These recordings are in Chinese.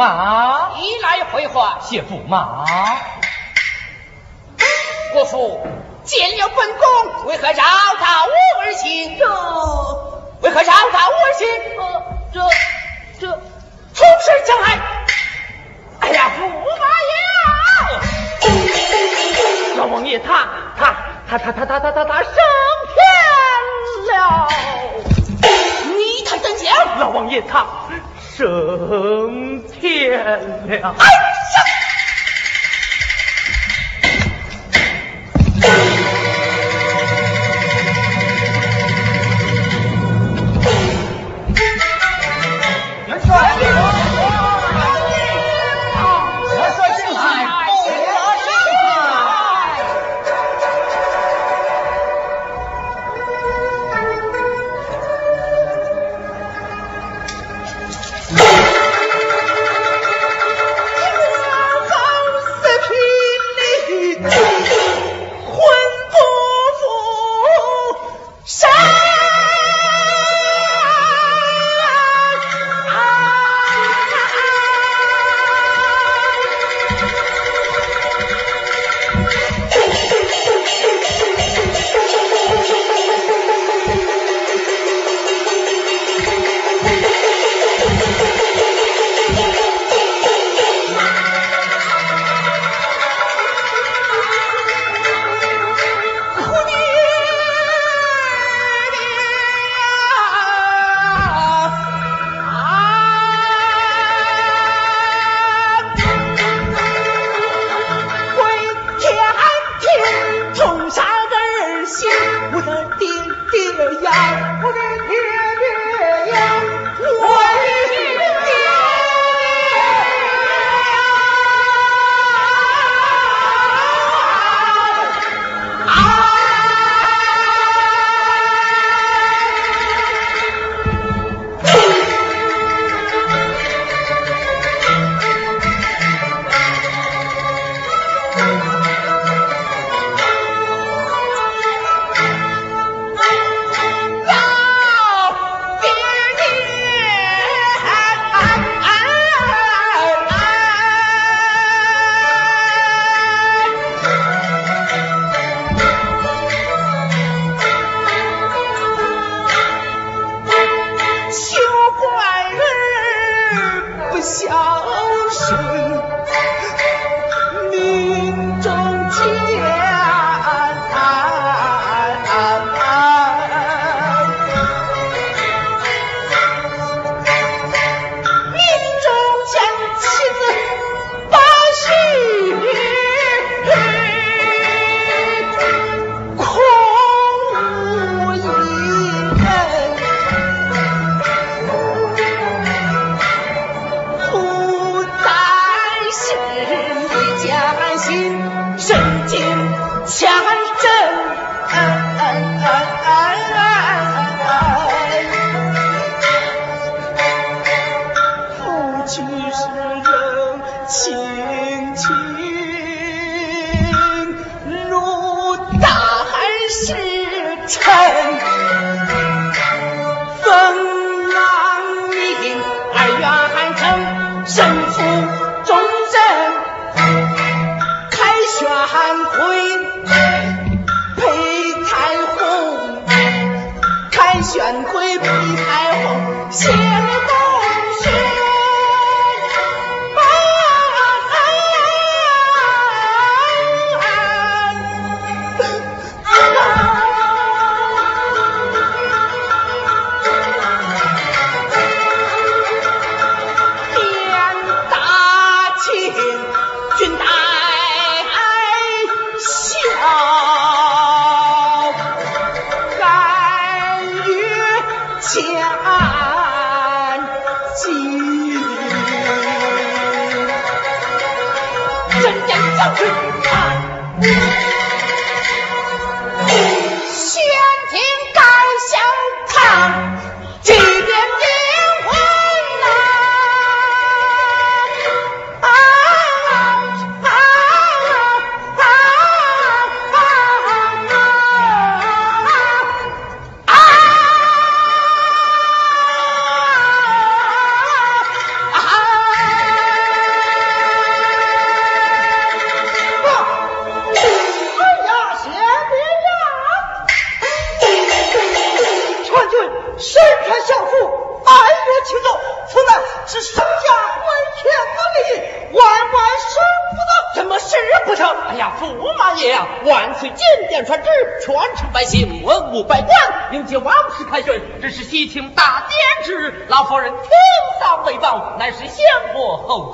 马。一来回话。谢驸马。国父见了本宫，为何绕道我而行？这为何绕道我而行？这这从实将来。哎呀，驸马爷！老王爷他他他他他他他他他升天了！你他怎讲？老王爷他升天了！哎呀！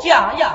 国后家呀。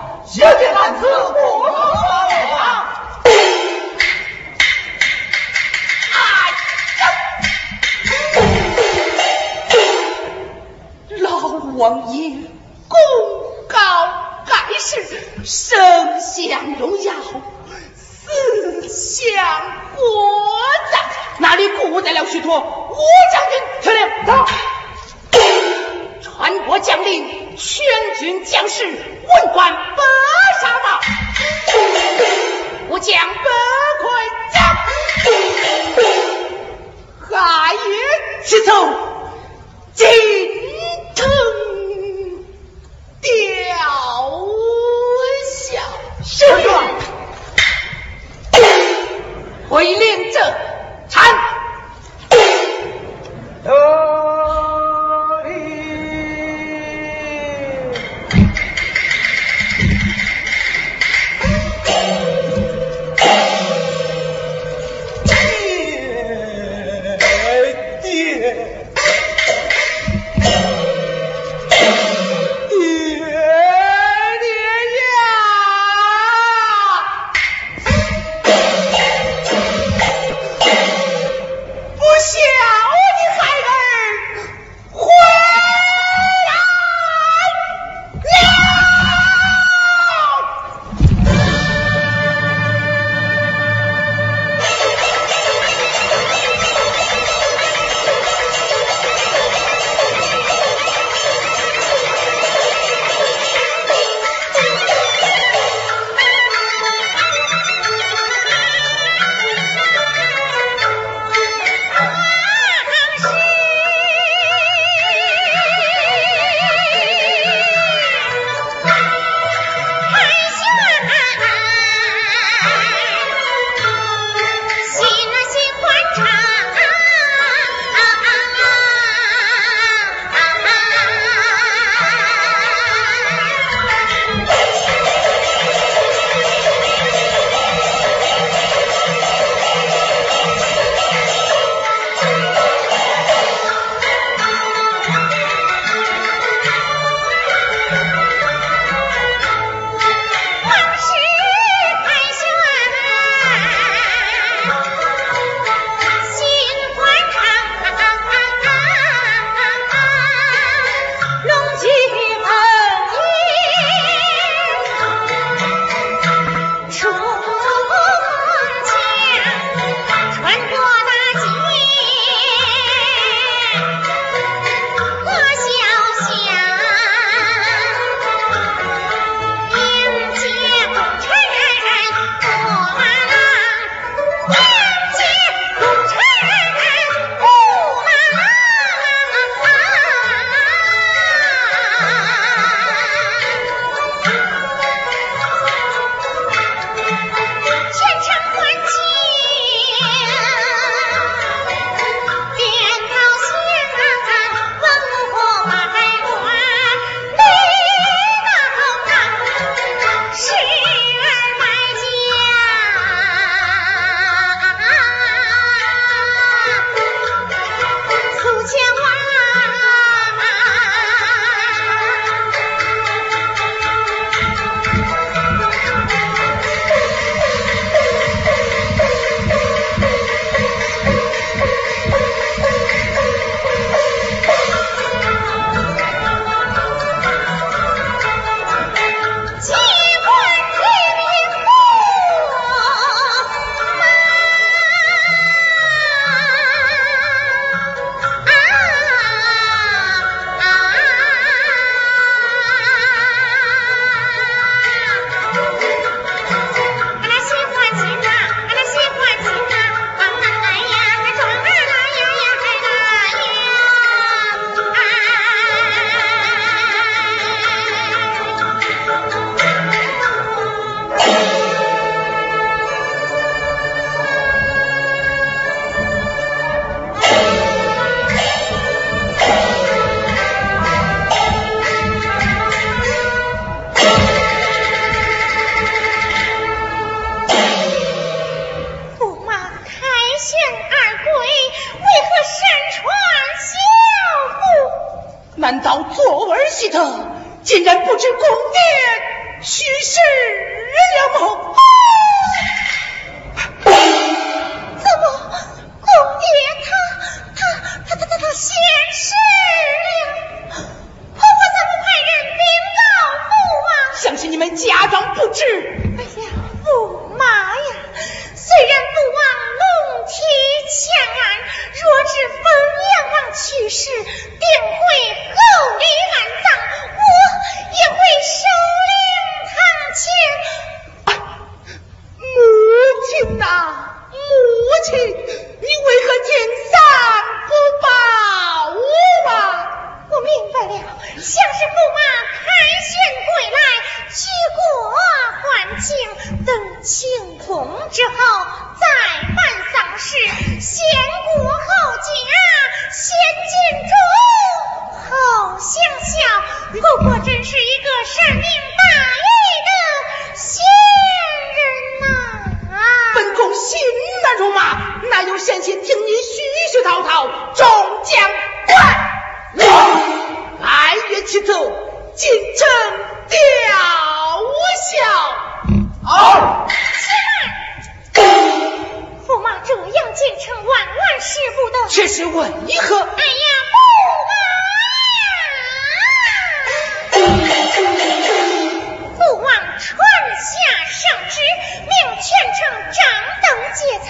下上旨，命全城张灯结彩，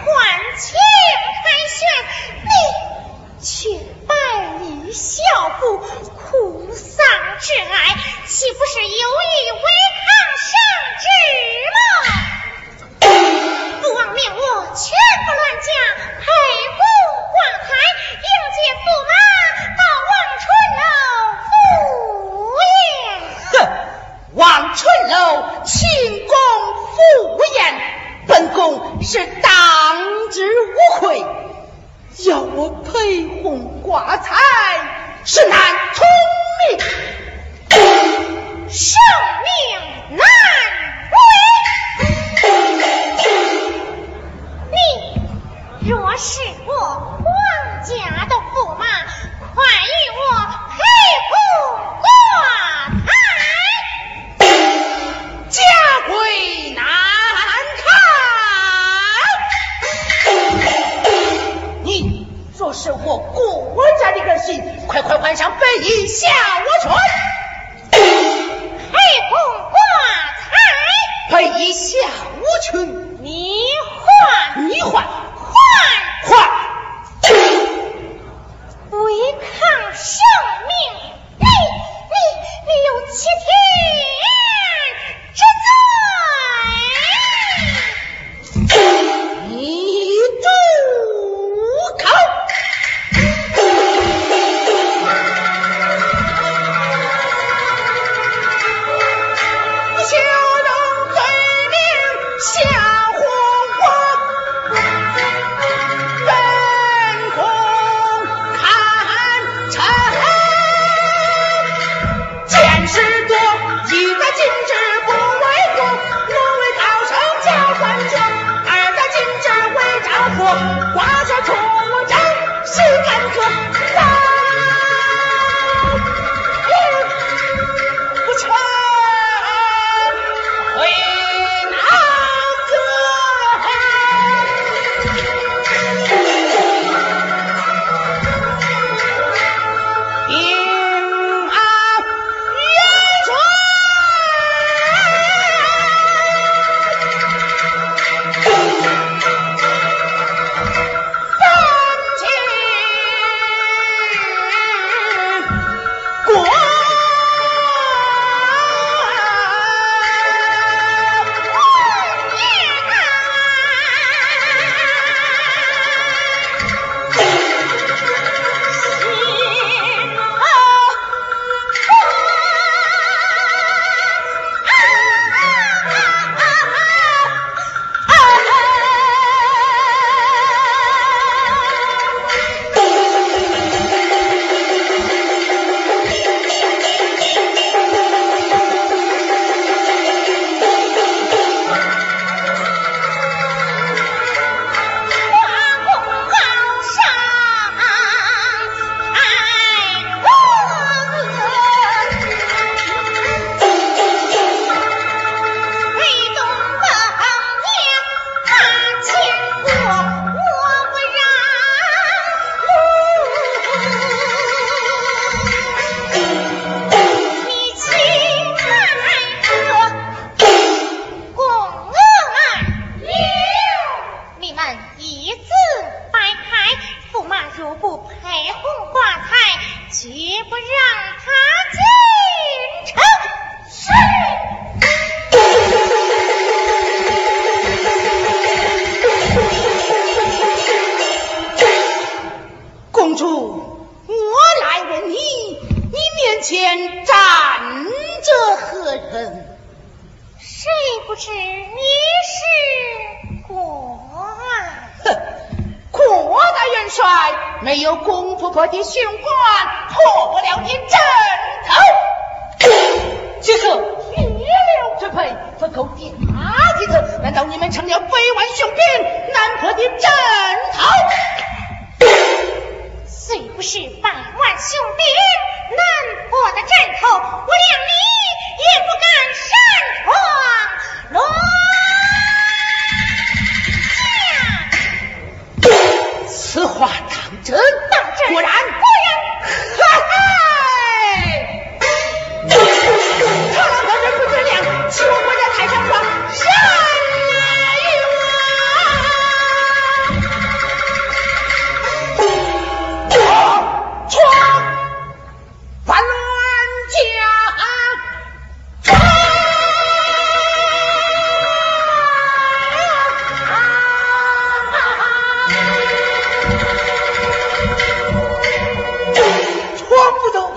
欢庆。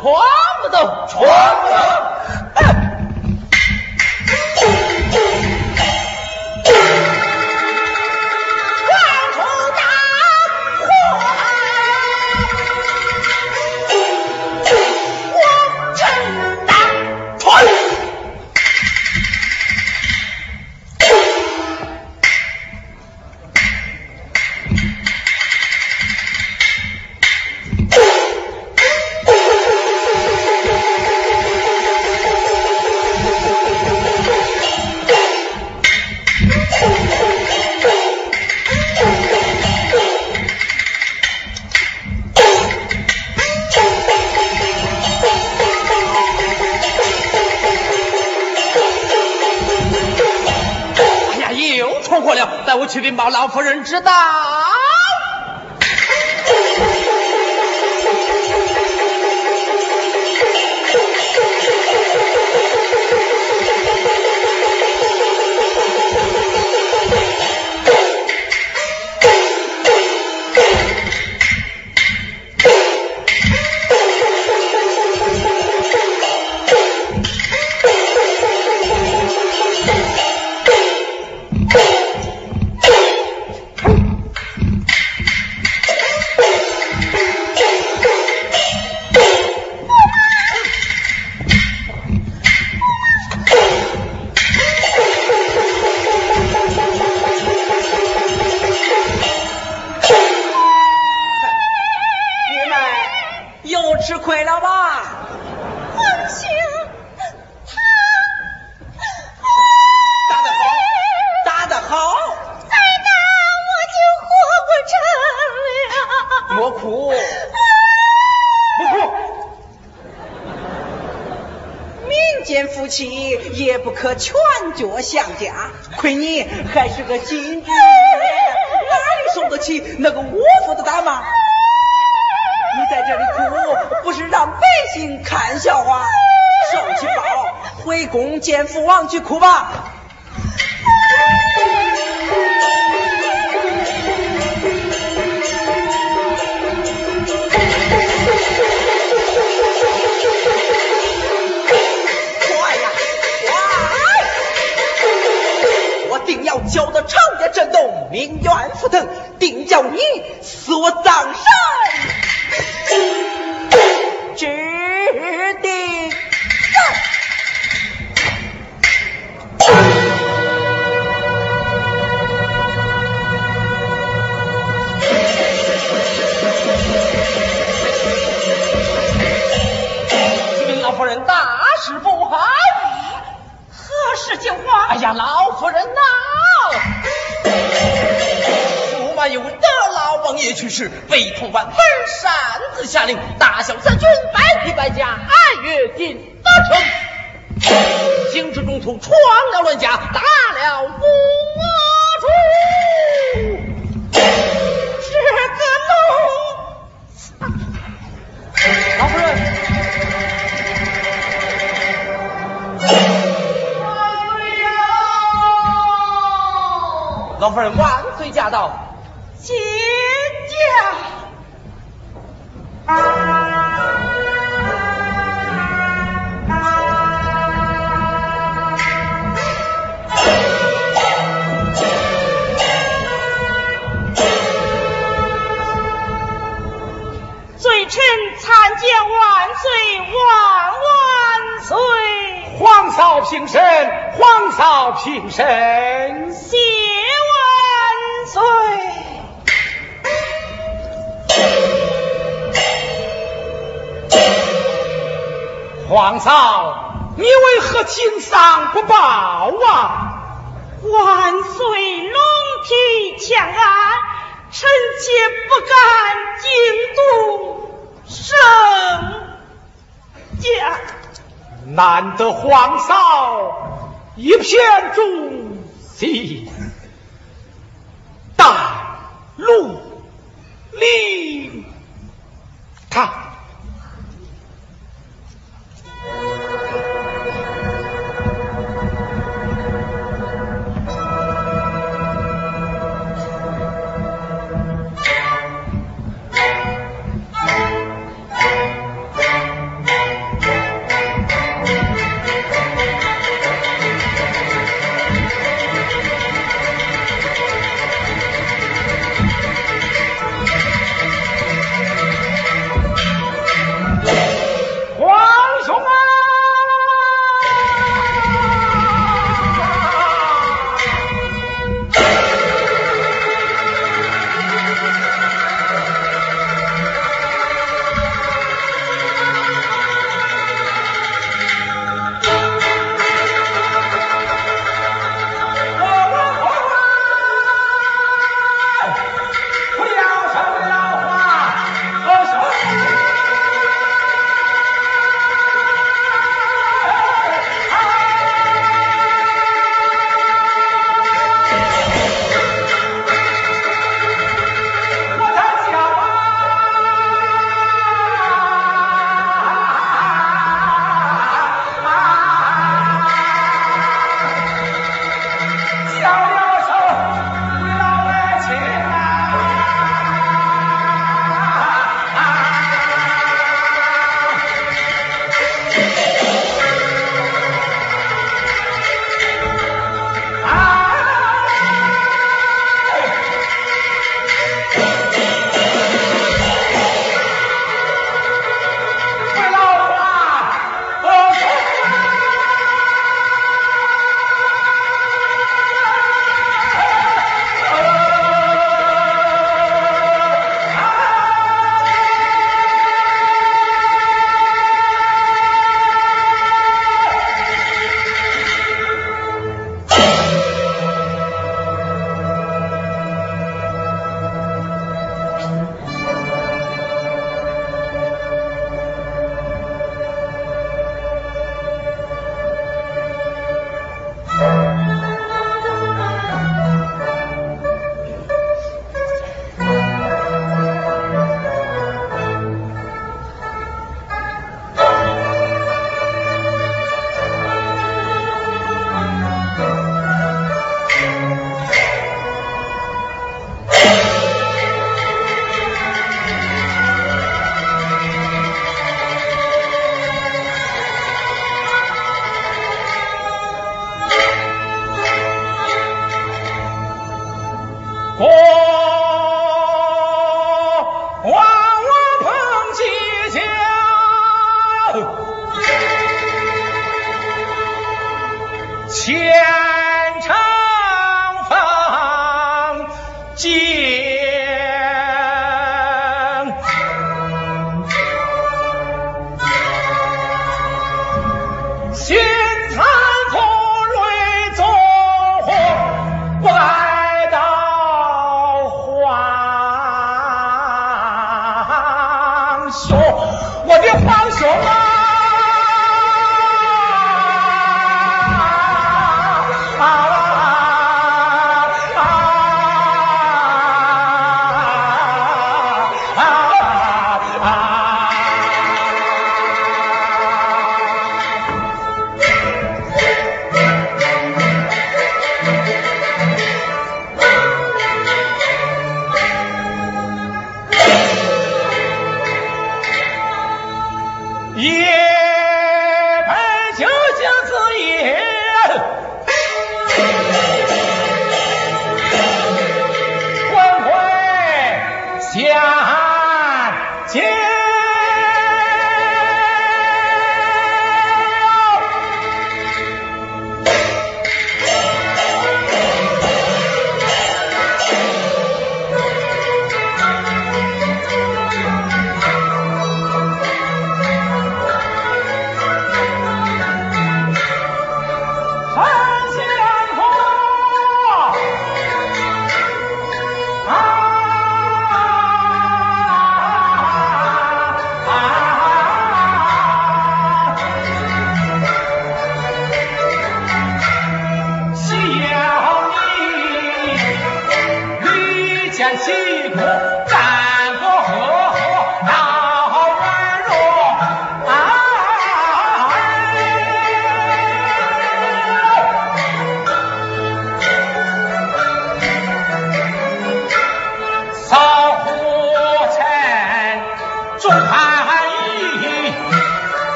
去禀报老夫人知道。脚像家，亏你还是个金枝哪里受得起那个窝夫的打骂？你在这里哭，不是让百姓看笑话。受气包，回宫见父王去哭吧。叫得长夜震动，命怨沸腾，定叫你死我葬身爷去世，悲痛万分擅自下令，大小三军百匹百甲，按月进得城。行至中途闯了乱甲，打了五主，这个路，老夫人。老夫人万岁驾到，呀！啊啊啊！罪臣参见万岁万万岁！皇嫂平身，皇嫂平身，谢万岁。皇嫂，你为何请丧不报啊？万岁龙体强安，臣妾不敢惊动圣驾。难得皇嫂一片忠心，大陆令他。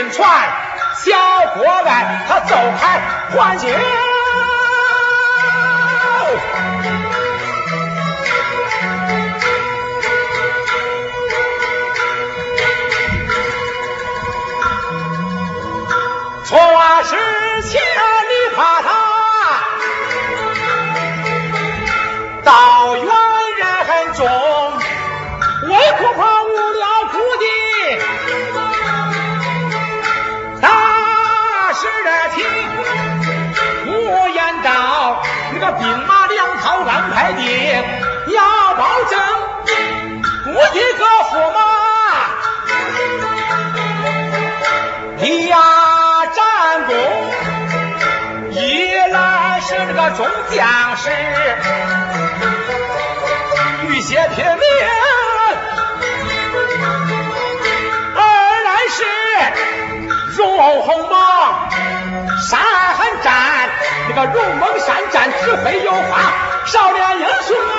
临船小国来他走开环境错失前你怕他到远兵马粮草安排定，要保证我的个驸马，你呀。一来是这个众将？士，遇些拼命；二来是荣鸿猛山战，这个荣猛善战指挥有方，少年英雄啊！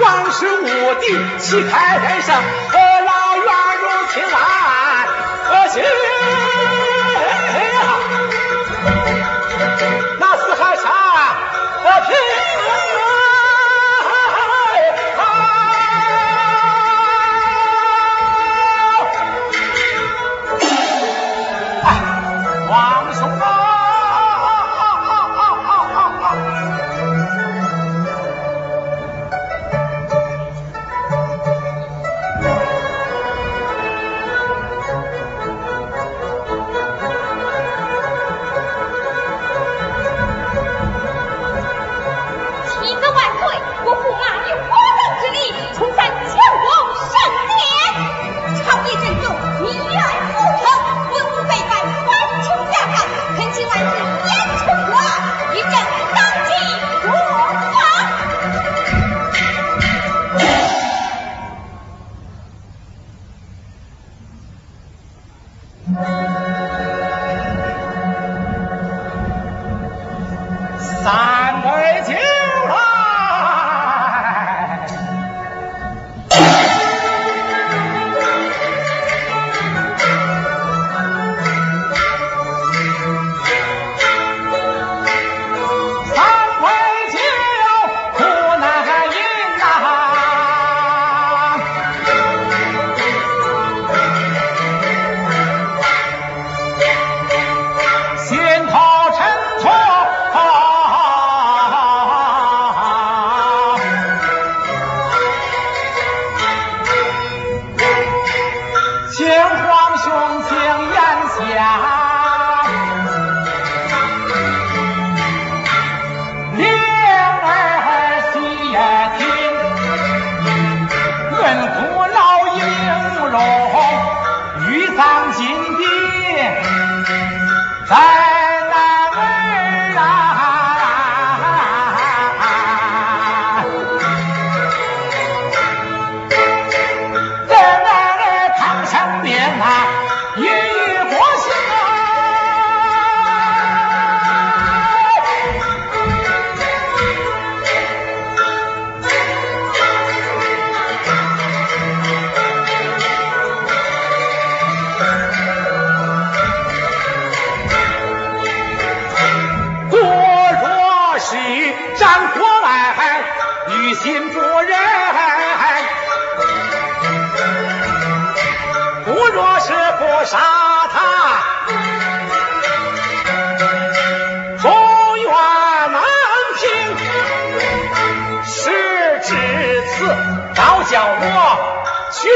王氏无敌，旗开人生，和老元如千万，可惜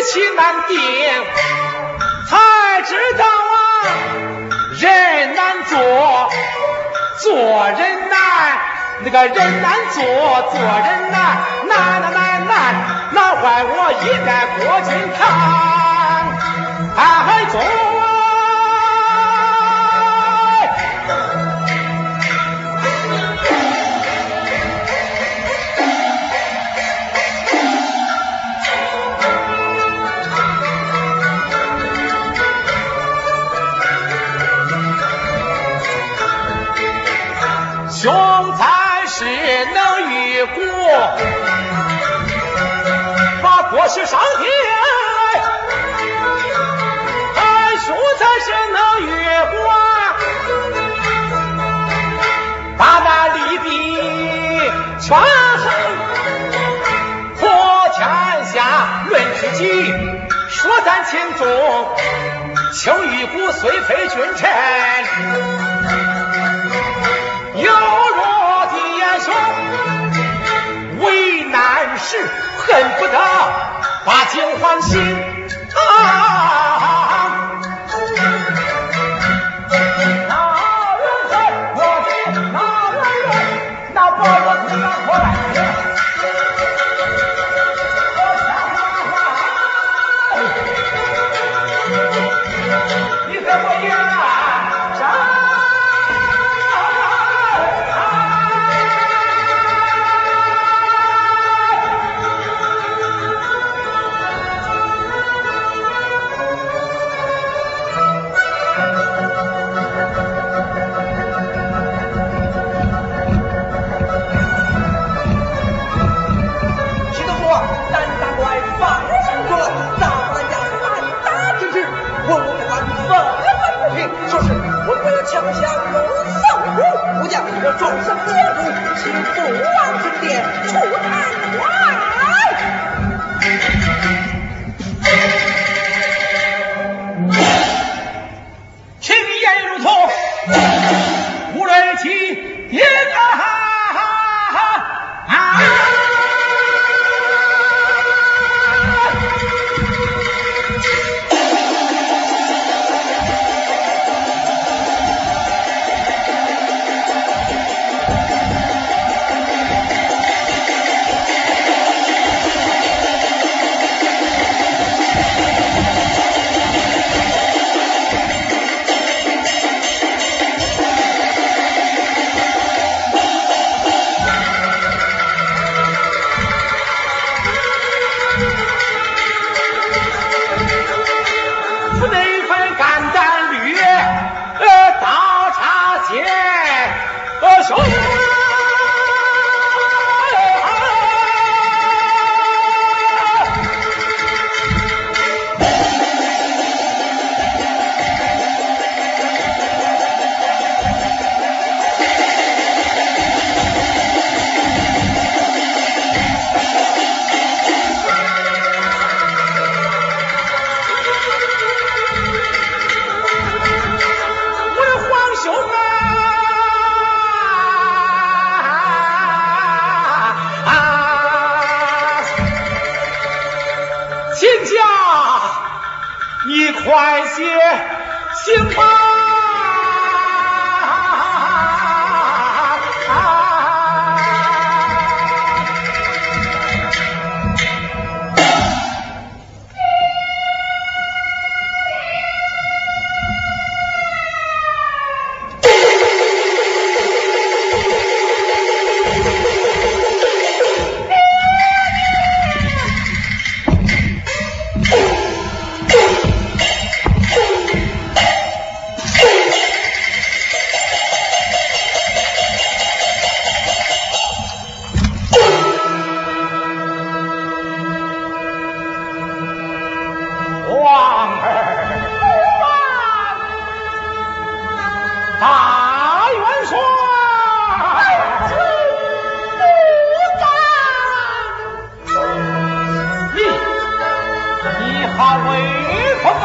妻难定，才知道啊，人难做，做人难，那个人难做，做人难，难难难难，难坏我一代国君堂，哎，总。我是上天来收才是后月光把那离地权衡破天下论自己说咱轻重轻与骨虽非君臣有若弟兄危难时恨不得把酒欢心啊。我撞上天路，请父王指殿出坛来。皇儿不敢，大元帅，臣不敢。你，你威风啊！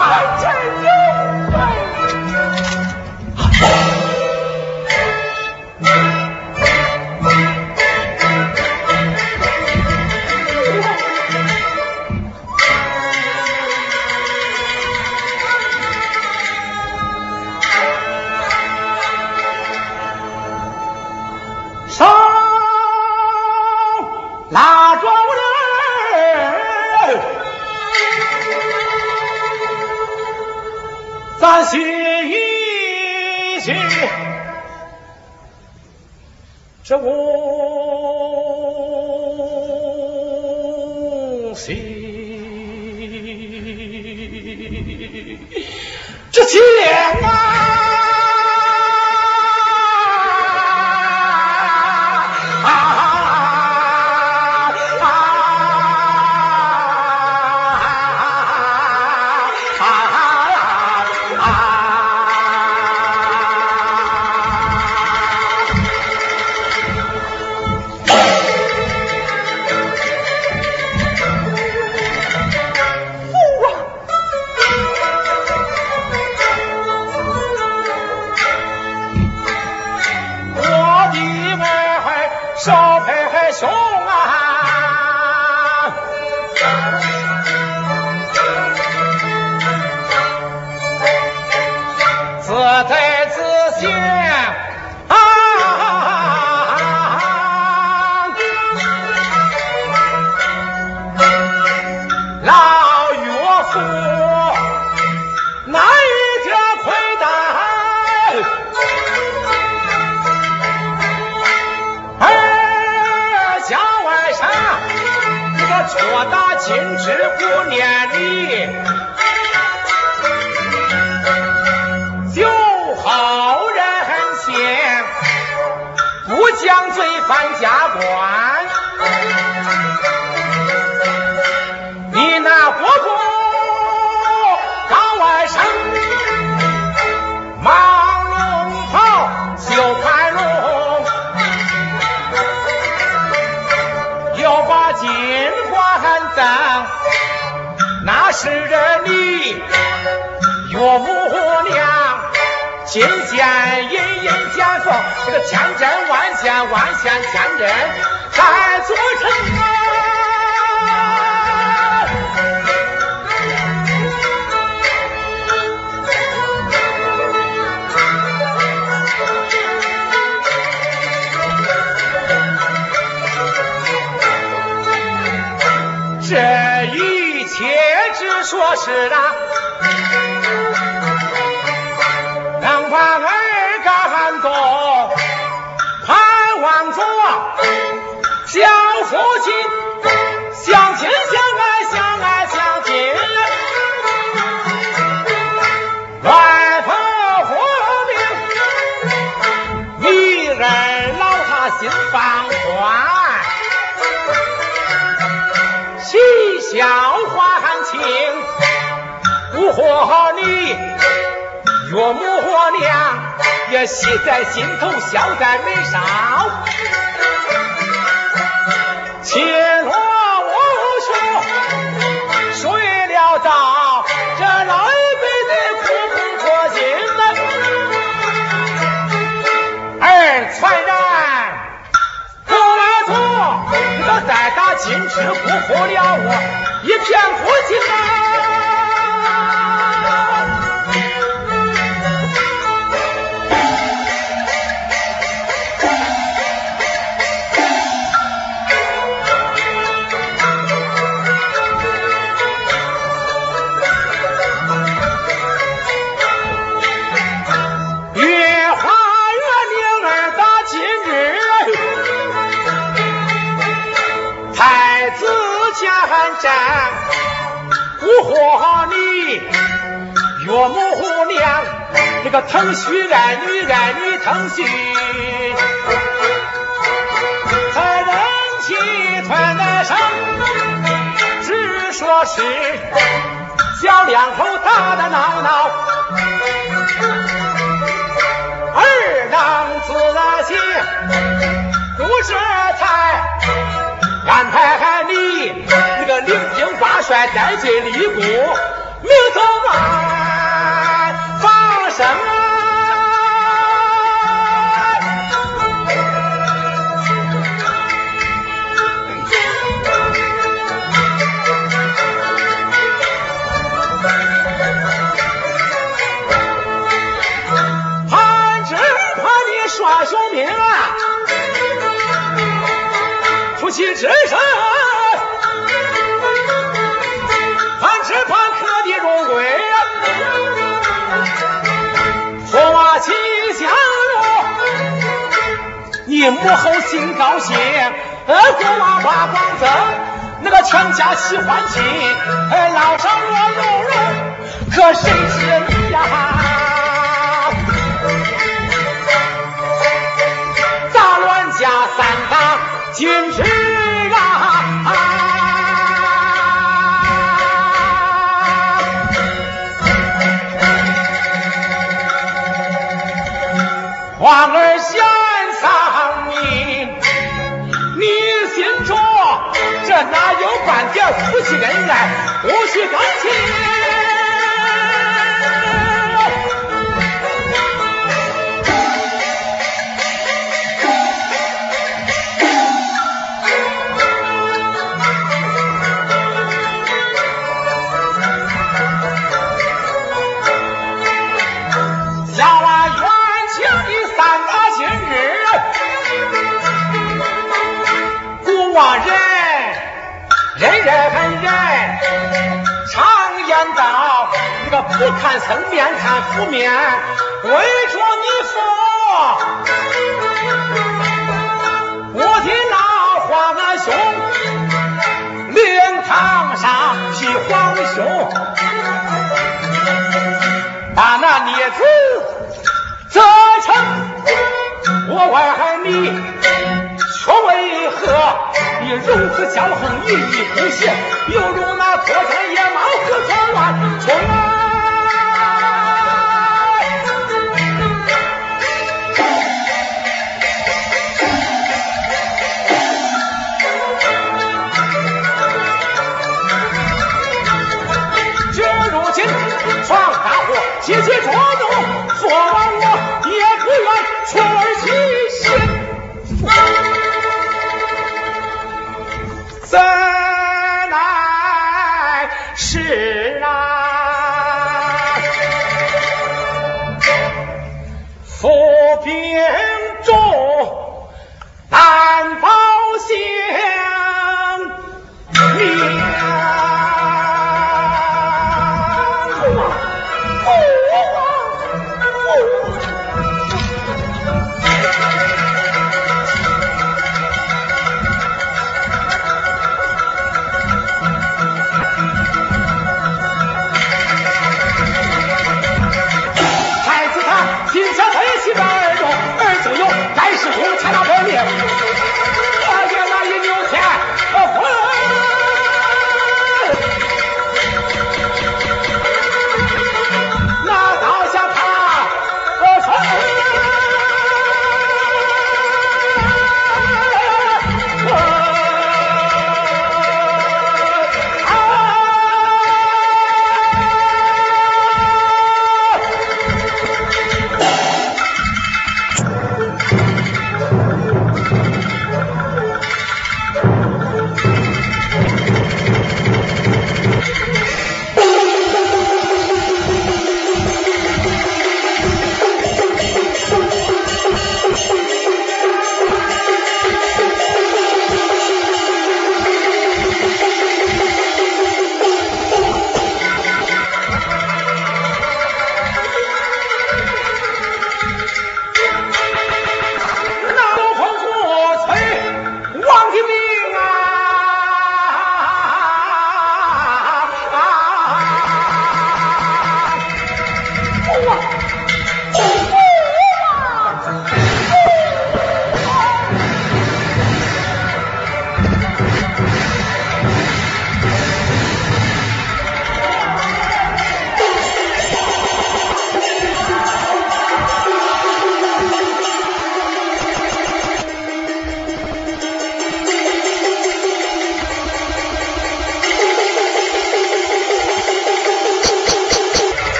见阴阳家风这个千针万线万线千针才做成啊这一切只说是啊夫妻相亲相爱相爱相亲，外头火并，女儿老他心放宽，喜笑欢庆，不和你岳母和娘也喜在心头，笑在眉梢。谢了，我兄睡了，咱这老一辈的苦和辛呐，儿传人不难做，可再打金枝辜负了我一片苦心啊！蛊惑你岳母虎娘，这个疼婿爱女爱女疼婿，才人气团来生，只说是小两口打打闹。闹，二郎自些不这才安排你那个领兵挂帅带进立功，明早晚放生母后心高兴，驸马把光增，那个全家喜欢亲，老少乐融融，可谁知你呀？杂乱家三堂今日啊！皇儿先半点夫妻恩爱，不许更亲。道，那个不看僧面看佛面，为着你佛，我的老皇阿兄，灵堂上替皇兄。把那孽子责成，我问你，却为何如此骄横，一意孤行，犹如那脱缰野马，何曾乱冲啊！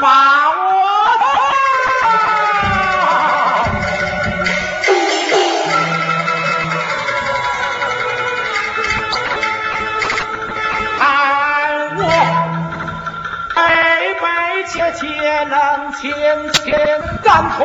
把我抛看我悲悲切切能清清肝痛